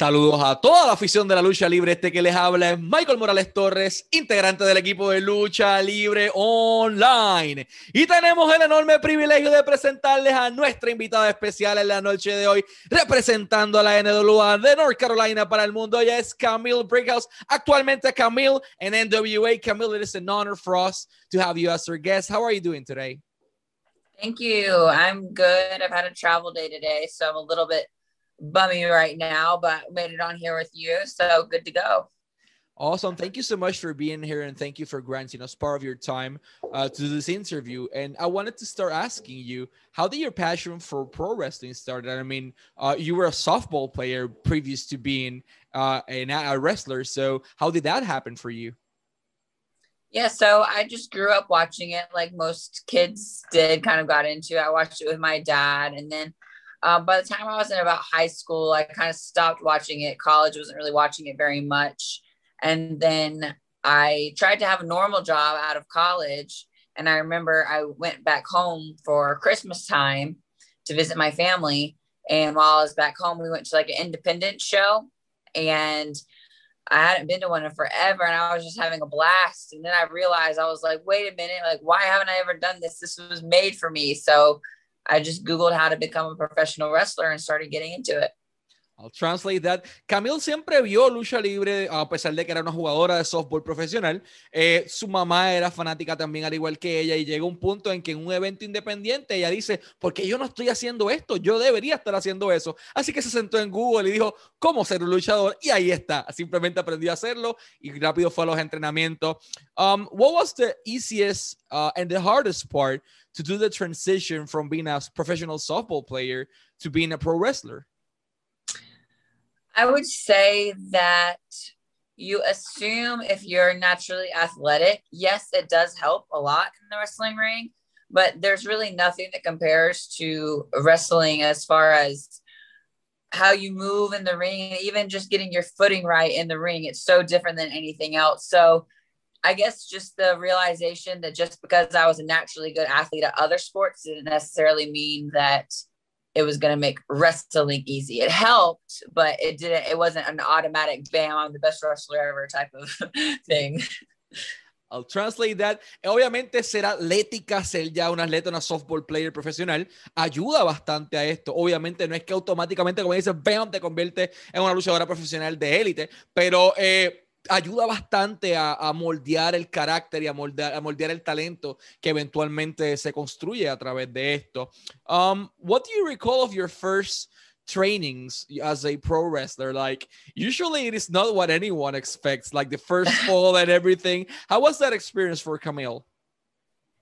Saludos a toda la afición de la lucha libre. Este que les habla es Michael Morales Torres, integrante del equipo de lucha libre online. Y tenemos el enorme privilegio de presentarles a nuestra invitada especial en la noche de hoy, representando a la NWA de North Carolina para el mundo. Ella es Camille Brickhouse, actualmente Camille en NWA. Camille, it is an honor for us to have you as our guest. How are you doing today? Thank you. I'm good. I've had a travel day today, so I'm a little bit bummy right now, but made it on here with you. So good to go. Awesome. Thank you so much for being here and thank you for granting us part of your time uh, to this interview. And I wanted to start asking you, how did your passion for pro wrestling start? I mean, uh, you were a softball player previous to being uh, a wrestler. So how did that happen for you? Yeah, so I just grew up watching it like most kids did, kind of got into it. I watched it with my dad. And then uh, by the time I was in about high school, I kind of stopped watching it. College wasn't really watching it very much. And then I tried to have a normal job out of college. And I remember I went back home for Christmas time to visit my family. And while I was back home, we went to like an independent show. And I hadn't been to one in forever and I was just having a blast. And then I realized I was like, wait a minute, like, why haven't I ever done this? This was made for me. So I just Googled how to become a professional wrestler and started getting into it. I'll translate that. Camille siempre vio lucha libre, a pesar de que era una jugadora de softball profesional. Eh, su mamá era fanática también, al igual que ella, y llega un punto en que en un evento independiente ella dice: ¿Por qué yo no estoy haciendo esto? Yo debería estar haciendo eso. Así que se sentó en Google y dijo: ¿Cómo ser un luchador? Y ahí está. Simplemente aprendió a hacerlo y rápido fue a los entrenamientos. Um, what was the easiest uh, and the hardest part to do the transition from being a professional softball player to being a pro wrestler? I would say that you assume if you're naturally athletic, yes, it does help a lot in the wrestling ring, but there's really nothing that compares to wrestling as far as how you move in the ring even just getting your footing right in the ring. It's so different than anything else. So I guess just the realization that just because I was a naturally good athlete at other sports didn't necessarily mean that it was going to make wrestling easy. It helped, but it didn't, it wasn't an automatic bam, I'm the best wrestler ever type of thing. I'll translate that. Obviamente ser atlética, ser ya un atleta, una softball player profesional, ayuda bastante a esto. Obviamente no es que automáticamente, como dices, bam, te convierte en una luchadora profesional de élite, pero eh, ayuda bastante a, a, moldear el carácter y a moldear, a moldear el talento que eventualmente se construye a través de esto. Um, what do you recall of your first trainings as a pro wrestler? Like, usually it is not what anyone expects, like the first fall and everything. How was that experience for Camille?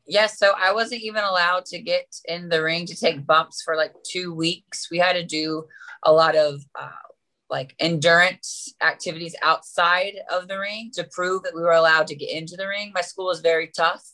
Yes, so I wasn't even allowed to get in the ring to take bumps for like two weeks. We had to do a lot of uh, like endurance activities outside of the ring to prove that we were allowed to get into the ring. My school was very tough.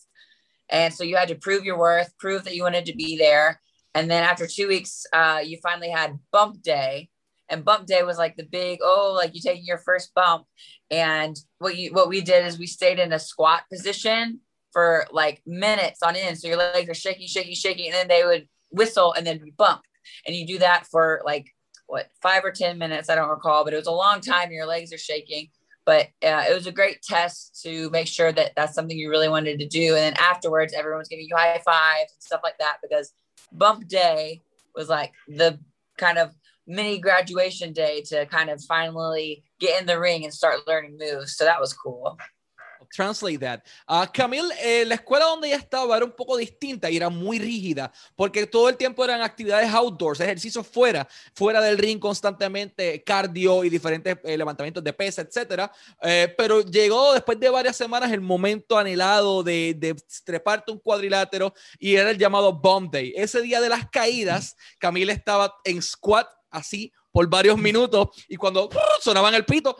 And so you had to prove your worth, prove that you wanted to be there. And then after two weeks, uh, you finally had bump day. And bump day was like the big, oh, like you taking your first bump. And what you what we did is we stayed in a squat position for like minutes on end. So your legs are shaking, shaking, shaking, and then they would whistle and then bump. And you do that for like what five or ten minutes i don't recall but it was a long time your legs are shaking. But uh, it was a great test to make sure that that's something you really wanted to do. And then afterwards everyone's giving you high fives and stuff like that because bump day was like the kind of mini graduation day to kind of finally get in the ring and start learning moves. So that was cool translate that. Uh, Camille, eh, la escuela donde ella estaba era un poco distinta y era muy rígida porque todo el tiempo eran actividades outdoors, ejercicios fuera, fuera del ring constantemente, cardio y diferentes eh, levantamientos de pesa, etcétera. Eh, pero llegó después de varias semanas el momento anhelado de, de treparte un cuadrilátero y era el llamado Bomb Day. Ese día de las caídas, Camille estaba en squat así por varios minutos y cuando sonaban el pito,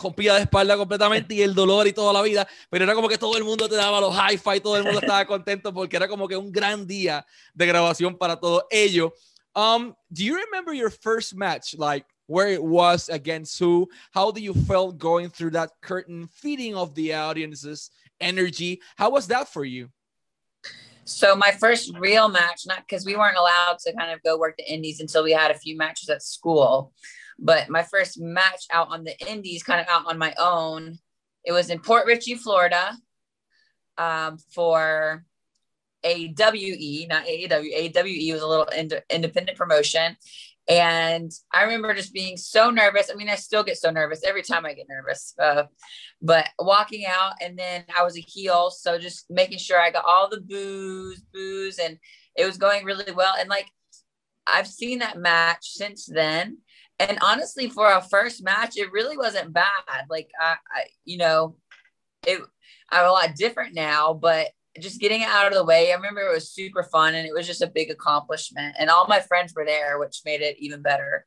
rompía de espalda completamente y el dolor y toda la vida, pero era como que todo el mundo te daba los hi-fi, todo el mundo estaba contento porque era como que un gran día de grabación para todo ello. Um, do you remember your first match? Like where it was against who. How do you felt going through that curtain, feeding of the audience's energy? How was that for you? So my first real match, not because we weren't allowed to kind of go work the indies until we had a few matches at school, but my first match out on the indies, kind of out on my own, it was in Port Richey, Florida, um, for AWE, not AEW. AWE was a little ind- independent promotion. And I remember just being so nervous. I mean, I still get so nervous every time I get nervous. Uh, but walking out, and then I was a heel. So just making sure I got all the booze, booze, and it was going really well. And like, I've seen that match since then. And honestly, for a first match, it really wasn't bad. Like, I, I you know, it, I'm a lot different now, but just getting it out of the way. I remember it was super fun and it was just a big accomplishment. And all my friends were there, which made it even better.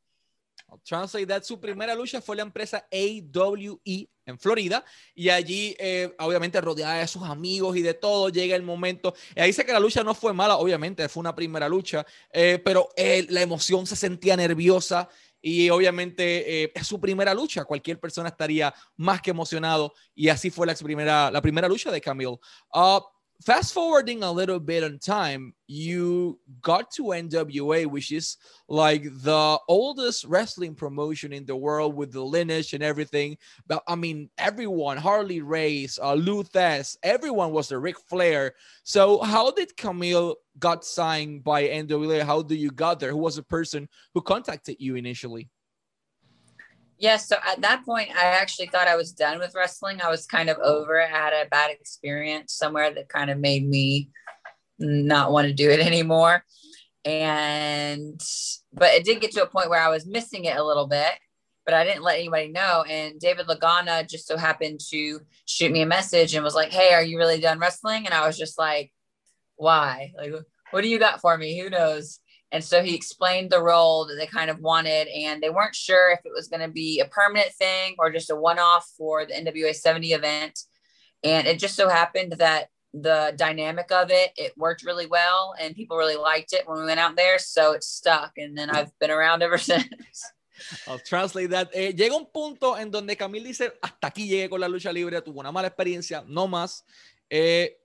Translate that. Su primera lucha fue la empresa AWE en Florida y allí, eh, obviamente, rodeada de sus amigos y de todo, llega el momento. Y ahí dice que la lucha no fue mala, obviamente, fue una primera lucha, eh, pero eh, la emoción se sentía nerviosa y obviamente eh, es su primera lucha. Cualquier persona estaría más que emocionado y así fue la primera, la primera lucha de Camille. Uh, fast forwarding a little bit on time, you got to NWA, which is like the oldest wrestling promotion in the world with the lineage and everything. But I mean, everyone, Harley Race, uh, Lou Thesz, everyone was a Ric Flair. So how did Camille got signed by NWA? How do you got there? Who was the person who contacted you initially? Yeah, so at that point, I actually thought I was done with wrestling. I was kind of over it. I had a bad experience somewhere that kind of made me not want to do it anymore. And, but it did get to a point where I was missing it a little bit, but I didn't let anybody know. And David Lagana just so happened to shoot me a message and was like, Hey, are you really done wrestling? And I was just like, Why? Like, what do you got for me? Who knows? And so he explained the role that they kind of wanted, and they weren't sure if it was going to be a permanent thing or just a one off for the NWA 70 event. And it just so happened that the dynamic of it, it worked really well, and people really liked it when we went out there. So it stuck, and then I've been around ever since. I'll translate that. Eh, llega un punto en donde Camille dice, hasta aquí llegué con la lucha libre, tuvo una mala experiencia, no más. Eh,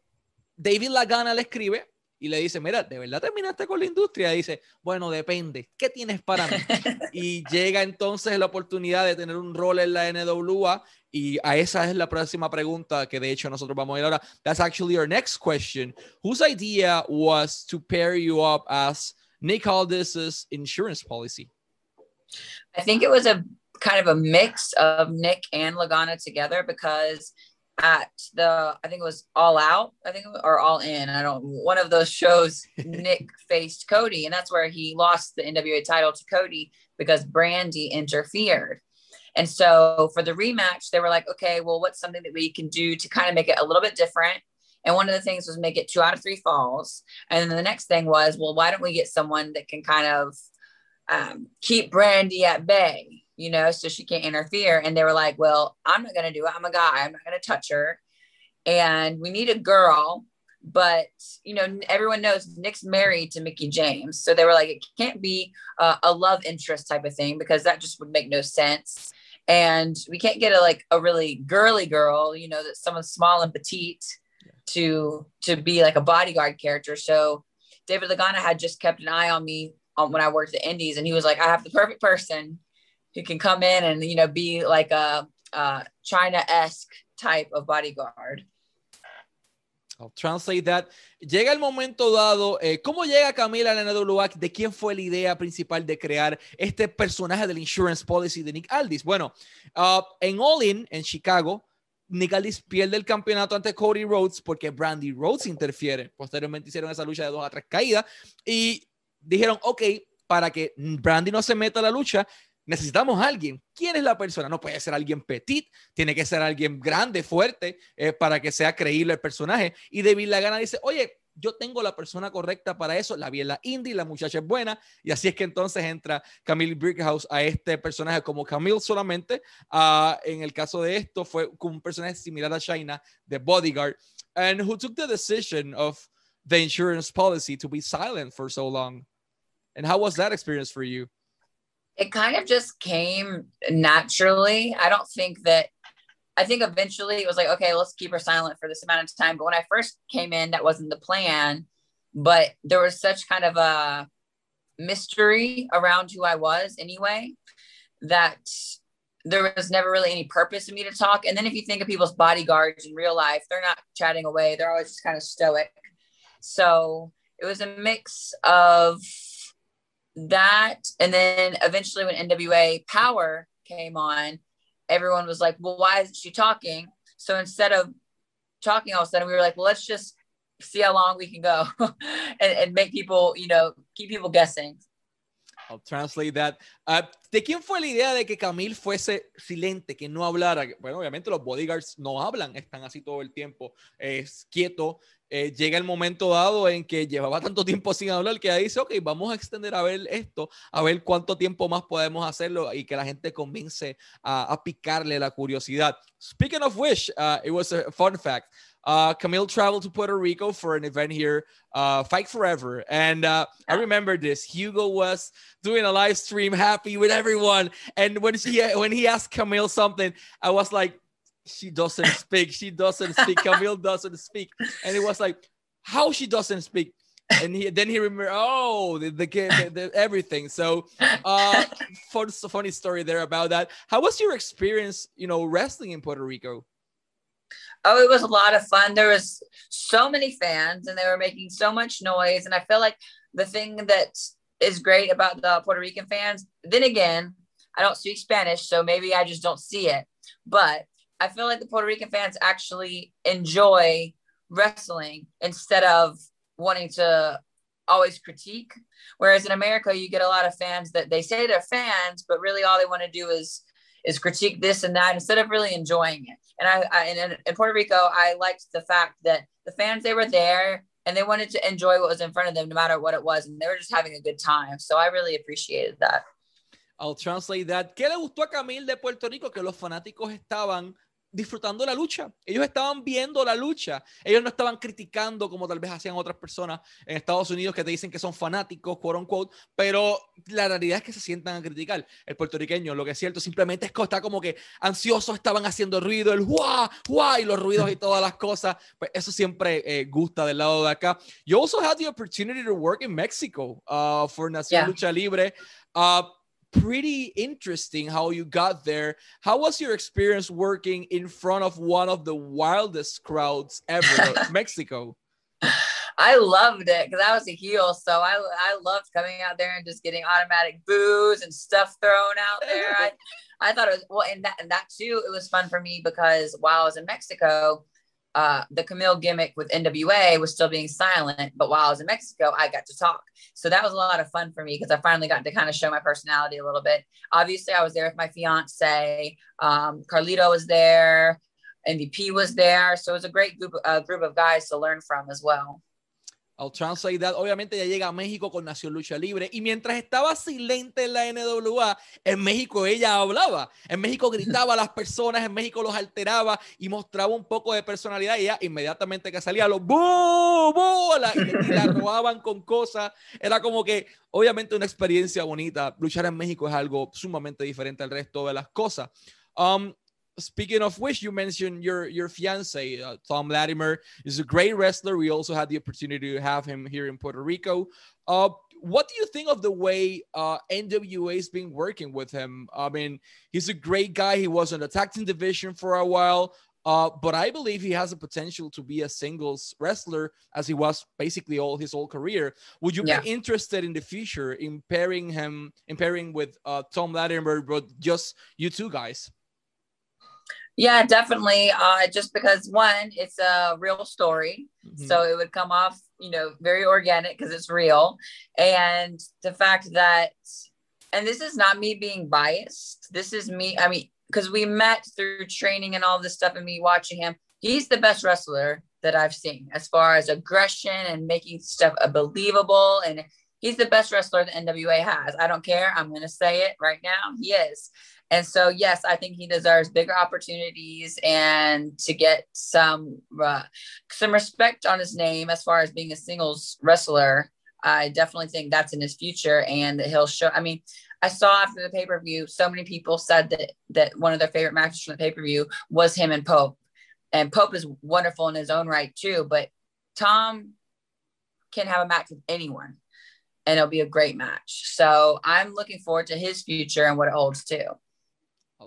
David Lagana le escribe, y le dice, mira, ¿de verdad terminaste con la industria? Y dice, bueno, depende, ¿qué tienes para mí? y llega entonces la oportunidad de tener un rol en la NWA y a esa es la próxima pregunta que de hecho nosotros vamos a ir ahora. That's actually our next question. Whose idea was to pair you up as Nick Aldis's insurance policy? I think it was a kind of a mix of Nick and Lagana together because at the I think it was All Out, I think or All In. I don't one of those shows. Nick faced Cody, and that's where he lost the NWA title to Cody because Brandi interfered. And so for the rematch, they were like, okay, well, what's something that we can do to kind of make it a little bit different? And one of the things was make it two out of three falls. And then the next thing was, well, why don't we get someone that can kind of um, keep Brandi at bay? You know, so she can't interfere. And they were like, well, I'm not going to do it. I'm a guy. I'm not going to touch her. And we need a girl. But, you know, everyone knows Nick's married to Mickie James. So they were like, it can't be a, a love interest type of thing because that just would make no sense. And we can't get a like a really girly girl, you know, that someone small and petite to to be like a bodyguard character. So David Lagana had just kept an eye on me when I worked at Indies, and he was like, "I have the perfect person who can come in and you know be like a, a China-esque type of bodyguard. I'll translate that. Llega el momento dado. Eh, ¿Cómo llega Camila a la NWA? ¿De quién fue la idea principal de crear este personaje del insurance policy de Nick Aldis? Bueno, uh, en All In, en Chicago, Nick Aldis pierde el campeonato ante Cody Rhodes porque Brandy Rhodes interfiere. Posteriormente hicieron esa lucha de dos a tres caídas y dijeron, ok, para que Brandy no se meta a la lucha, necesitamos a alguien. ¿Quién es la persona? No puede ser alguien petit, tiene que ser alguien grande, fuerte, eh, para que sea creíble el personaje. Y David Lagana dice, oye, yo tengo la persona correcta para eso, la vi en la indie, la muchacha es buena, y así es que entonces entra Camille Brickhouse a este personaje como Camille solamente. Uh, en el caso de esto fue un personaje similar a China, de Bodyguard, and who took the decision of the insurance policy to be silent for so long. And how was that experience for you? It kind of just came naturally. I don't think that I think eventually it was like, okay, let's keep her silent for this amount of time. But when I first came in, that wasn't the plan. But there was such kind of a mystery around who I was anyway that there was never really any purpose in me to talk. And then if you think of people's bodyguards in real life, they're not chatting away, they're always just kind of stoic. So it was a mix of that. And then eventually, when NWA Powerrr came on, everyone was like, well, why isn't she talking? So instead of talking all of a sudden, we were like, well, let's just see how long we can go and, and make people, you know, keep people guessing. I'll translate that. Uh, ¿De quién fue la idea de que Camille fuese silente, que no hablara? Bueno, obviamente los bodyguards no hablan, están así todo el tiempo, es quieto. Eh, llega el momento dado en que llevaba tanto tiempo sin hablar que ahí dice, ok, vamos a extender a ver esto, a ver cuánto tiempo más podemos hacerlo y que la gente comience a, a picarle la curiosidad. Speaking of which, uh, it was a fun fact. Uh, Camille traveled to Puerto Rico for an event here, uh, Fight Forever. And uh, I remember this. Hugo was doing a live stream, happy with everyone. And when she when he asked Camille something, I was like, she doesn't speak. She doesn't speak. Camille doesn't speak. And it was like, how she doesn't speak. and he then he remember oh the, the, the, the everything so uh fun funny story there about that how was your experience you know wrestling in puerto rico oh, it was a lot of fun. There was so many fans and they were making so much noise. And I feel like the thing that is great about the Puerto Rican fans, then again, I don't speak Spanish, so maybe I just don't see it. But I feel like the Puerto Rican fans actually enjoy wrestling instead of wanting to always critique. Whereas in America, you get a lot of fans that they say they're fans, but really all they want to do is is critique this and that instead of really enjoying it. And I, I and in Puerto Rico, I liked the fact that the fans they were there and they wanted to enjoy what was in front of them, no matter what it was, and they were just having a good time. So I really appreciated that. I'll translate that. ¿Qué le gustó a Camille de Puerto Rico? Que los fanáticos estaban disfrutando la lucha. Ellos estaban viendo la lucha. Ellos no estaban criticando como tal vez hacían otras personas en Estados Unidos que te dicen que son fanáticos, quote unquote, pero la realidad es que se sientan a criticar. El puertorriqueño, lo que es cierto, simplemente es que está como que ansioso, estaban haciendo ruido, el guau, guau, y los ruidos y todas las cosas. Pues eso siempre eh, gusta del lado de acá. You also had the opportunity to work in Mexico uh, for Nación Lucha Libre. Uh, pretty interesting how you got there. How was your experience working in front of one of the wildest crowds ever, Mexico? I loved it because I was a heel, so I I loved coming out there and just getting automatic boos and stuff thrown out there. I I thought it was well, and that and that too. It was fun for me because while I was in Mexico, uh, the Camille gimmick with NWA was still being silent, but while I was in Mexico, I got to talk. So that was a lot of fun for me because I finally got to kind of show my personality a little bit. Obviously, I was there with my fiance. Um, Carlito was there. MVP was there. So it was a great group, uh, group of guys to learn from as well. I'll translate that. Obviamente ya llega a México con Nación Lucha Libre y mientras estaba silente en la NWA, en México ella hablaba. En México gritaba a las personas, en México los alteraba y mostraba un poco de personalidad y ella inmediatamente que salía los bola y, la robaban con cosas. Era como que obviamente una experiencia bonita. Luchar en México es algo sumamente diferente al resto de las cosas. Um, speaking of which, you mentioned your your fiance, uh, Tom Latimer, is a great wrestler. We also had the opportunity to have him here in Puerto Rico. Uh, what do you think of the way uh, NWA's been working with him? I mean, he's a great guy. He was in the tag team division for a while. Uh, but I believe he has a potential to be a singles wrestler as he was basically all his whole career. Would you yeah. be interested in the future in pairing him, in pairing with uh, Tom Latimer, but just you two guys? Yeah, definitely. Uh, just because one, it's a real story, mm-hmm. so it would come off, you know, very organic because it's real, and the fact that, and this is not me being biased. This is me. I mean, because we met through training and all this stuff, and me watching him. He's the best wrestler that I've seen as far as aggression and making stuff believable and he's the best wrestler the NWA has. I don't care. I'm going to say it right now. He is. And so, yes, I think he deserves bigger opportunities and to get some uh, some respect on his name as far as being a singles wrestler. I definitely think that's in his future and that he'll show. I mean, I saw after the pay per view, so many people said that that one of their favorite matches from the pay per view was him and Pope, and Pope is wonderful in his own right too. But Tom can have a match with anyone, and it'll be a great match. So I'm looking forward to his future and what it holds too.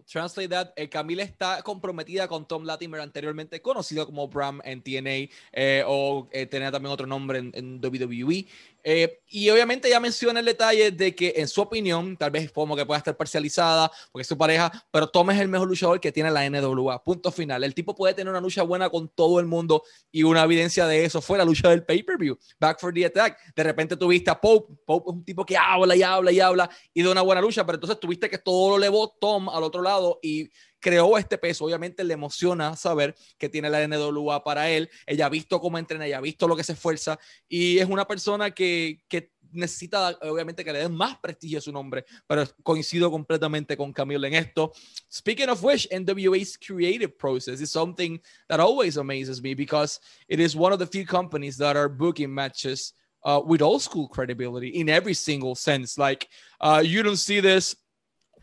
Translate that. Eh, Camila está comprometida con Tom Latimer, anteriormente conocido como Bram en TNA eh, o eh, tenía también otro nombre en, en WWE. Eh, y obviamente ya menciona el detalle de que, en su opinión, tal vez como que pueda estar parcializada porque es su pareja, pero Tom es el mejor luchador que tiene la NWA. Punto final. El tipo puede tener una lucha buena con todo el mundo y una evidencia de eso fue la lucha del pay-per-view. Back for the attack. De repente tuviste a Pope. Pope es un tipo que habla y habla y habla y de una buena lucha, pero entonces tuviste que todo lo levó Tom al otro lado y creó este peso. Obviamente le emociona saber que tiene la NWA para él. Ella ha visto cómo entrena, ella ha visto lo que se esfuerza y es una persona que, que necesita obviamente que le den más prestigio a su nombre, pero coincido completamente con Camilo en esto. Speaking of which, NWA's creative process is something that always amazes me because it is one of the few companies that are booking matches uh, with old school credibility in every single sense. Like uh, you don't see this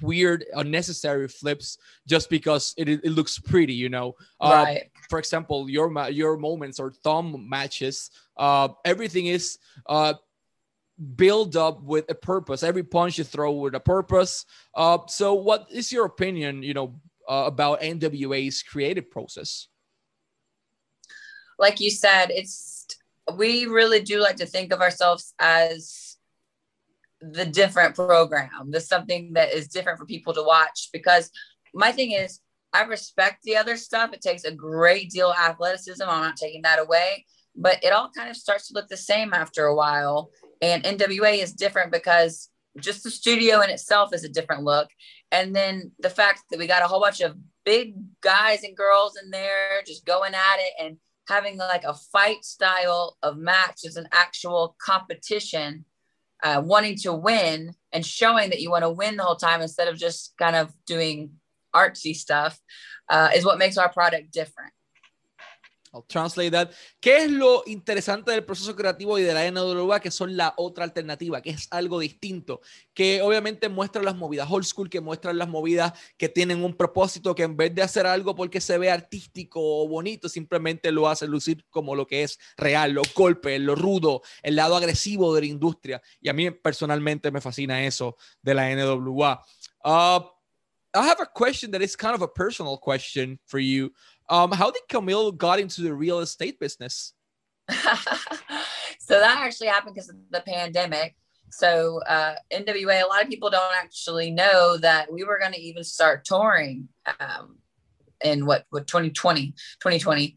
weird unnecessary flips just because it, it looks pretty you know? Uh, right. for example your your moments or thumb matches uh everything is uh build up with a purpose. Every punch you throw with a purpose. Uh so what is your opinion you know uh, about nwa's creative process? Like you said it's we really do like to think of ourselves as the different program, the something that is different for people to watch. Because my thing is, I respect the other stuff. It takes a great deal of athleticism. I'm not taking that away, but it all kind of starts to look the same after a while. And NWA is different because just the studio in itself is a different look. And then the fact that we got a whole bunch of big guys and girls in there just going at it and having like a fight style of match is an actual competition uh, wanting to win and showing that you want to win the whole time instead of just kind of doing artsy stuff uh, is what makes our product different. I'll translate that. ¿Qué es lo interesante del proceso creativo y de la NWA? Que son la otra alternativa, que es algo distinto, que obviamente muestra las movidas old school, que muestran las movidas que tienen un propósito, que en vez de hacer algo porque se ve artístico o bonito, simplemente lo hace lucir como lo que es real, los golpes, lo rudo, el lado agresivo de la industria. Y a mí personalmente me fascina eso de la NWA. Uh, I have a question that is kind of a personal question for you. Um, how did Camille got into the real estate business? so that actually happened because of the pandemic. So uh, NWA, a lot of people don't actually know that we were going to even start touring um, in what, what 2020, 2020,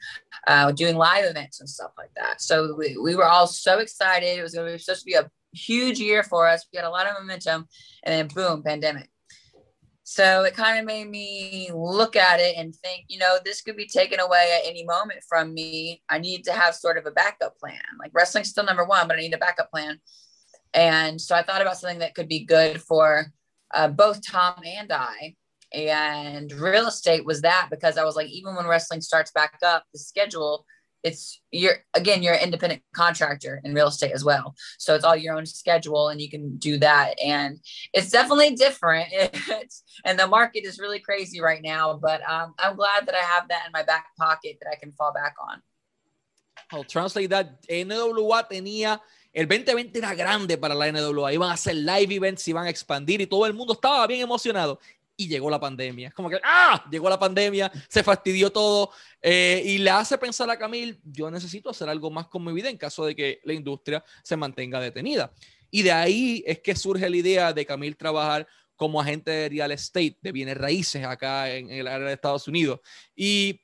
uh, doing live events and stuff like that. So we, we were all so excited. It was going to be supposed to be a huge year for us. We got a lot of momentum, and then boom, pandemic. So it kind of made me look at it and think, you know, this could be taken away at any moment from me. I need to have sort of a backup plan. Like wrestling's still number one, but I need a backup plan. And so I thought about something that could be good for uh, both Tom and I. And real estate was that because I was like, even when wrestling starts back up, the schedule it's you're again you're an independent contractor in real estate as well. So it's all your own schedule and you can do that. And it's definitely different. It's, and the market is really crazy right now but um, i'm glad that i have that in my back pocket that i can fall back on. I'll translate that. NWA tenía el 2020 era grande para la NWA iban a hacer live events iban a expandir y todo el mundo estaba bien emocionado y llegó la pandemia. Es como que, ¡ah! Llegó la pandemia, se fastidió todo eh, y le hace pensar a Camil, yo necesito hacer algo más con mi vida en caso de que la industria se mantenga detenida. Y de ahí es que surge la idea de Camil trabajar como agente de real estate, de bienes raíces acá en, el área de Estados Unidos. Y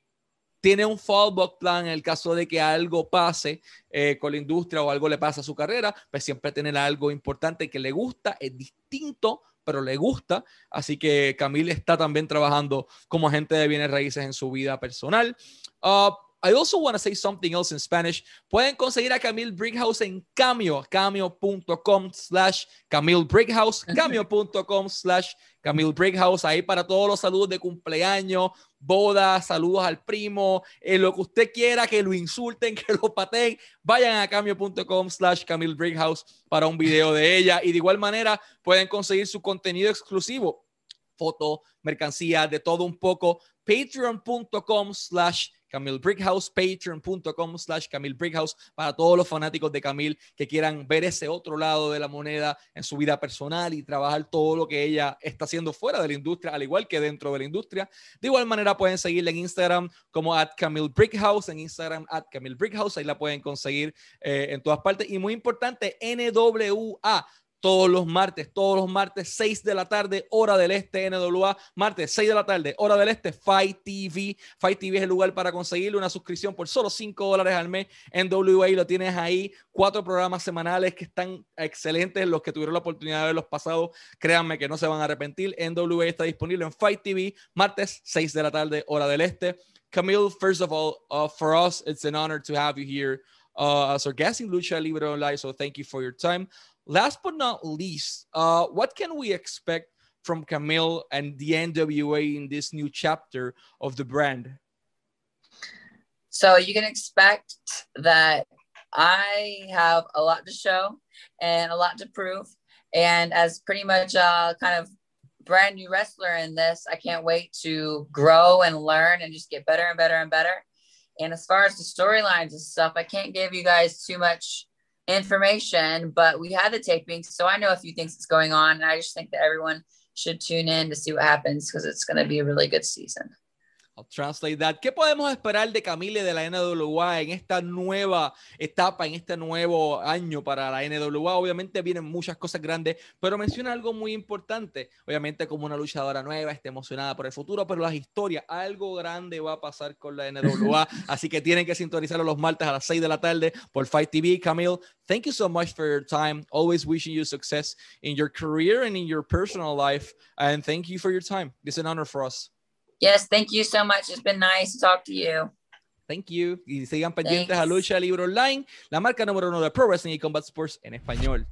tiene un fallback plan en el caso de que algo pase eh, con la industria o algo le pasa a su carrera, pues siempre tener algo importante que le gusta, es distinto pero le gusta. Así que Camille está también trabajando como agente de bienes raíces en su vida personal. Uh, I also want to say something else in Spanish. Pueden conseguir a Camille Brickhouse en Cameo, cameo.com slash Camille Brickhouse, cameo.com slash Camille Brickhouse, ahí para todos los saludos de cumpleaños, boda, saludos al primo, eh, lo que usted quiera, que lo insulten, que lo pateen, vayan a cambio.com slash Camille Brickhouse para un video de ella y de igual manera pueden conseguir su contenido exclusivo, foto, mercancía, de todo un poco, patreon.com slash Camille Brickhouse, patreon.com slash Camille Brickhouse para todos los fanáticos de Camille que quieran ver ese otro lado de la moneda en su vida personal y trabajar todo lo que ella está haciendo fuera de la industria, al igual que dentro de la industria. De igual manera pueden seguirla en Instagram como at Camille Brickhouse, en Instagram at Camille Brickhouse, ahí la pueden conseguir eh, en todas partes. Y muy importante, NWA todos los martes, todos los martes, 6 de la tarde, hora del este, NWA, martes, 6 de la tarde, hora del este, Fight TV. Fight TV es el lugar para conseguirle una suscripción por solo 5 dólares al mes. NWA lo tienes ahí, cuatro programas semanales que están excelentes, los que tuvieron la oportunidad de ver los pasados, créanme que no se van a arrepentir. NWA está disponible en Fight TV, martes, 6 de la tarde, hora del este. Camille, first of all, uh, for us, it's an honor to have you here uh, as our guest in Lucha Libre Online, so thank you for your time. Last but not least, uh, what can we expect from Camille and the NWA in this new chapter of the brand? So you can expect that I have a lot to show and a lot to prove. And as pretty much a kind of brand new wrestler in this, I can't wait to grow and learn and just get better and better and better. And as far as the storylines and stuff, I can't give you guys too much information, but we had the taping, so I know a few things that's going on, and I just think that everyone should tune in to see what happens because it's going to be a really good season. I'll translate that. ¿Qué podemos esperar de Camille de la NWA en esta nueva etapa, en este nuevo año para la NWA? Obviamente vienen muchas cosas grandes, pero menciona algo muy importante. Obviamente como una luchadora nueva, está emocionada por el futuro, pero las historias, algo grande va a pasar con la NWA, así que tienen que sintonizarlo los martes a las 6 de la tarde por Fight TV. Camille, thank you so much for your time. Always wishing you success in your career and in your personal life. And thank you for your time. It's an honor for us. Yes, thank you so much. It's been nice to talk to you. Thank you. Y sigan pendientes a Lucha Libre Online, la marca número uno de Pro Wrestling y Combat Sports en español.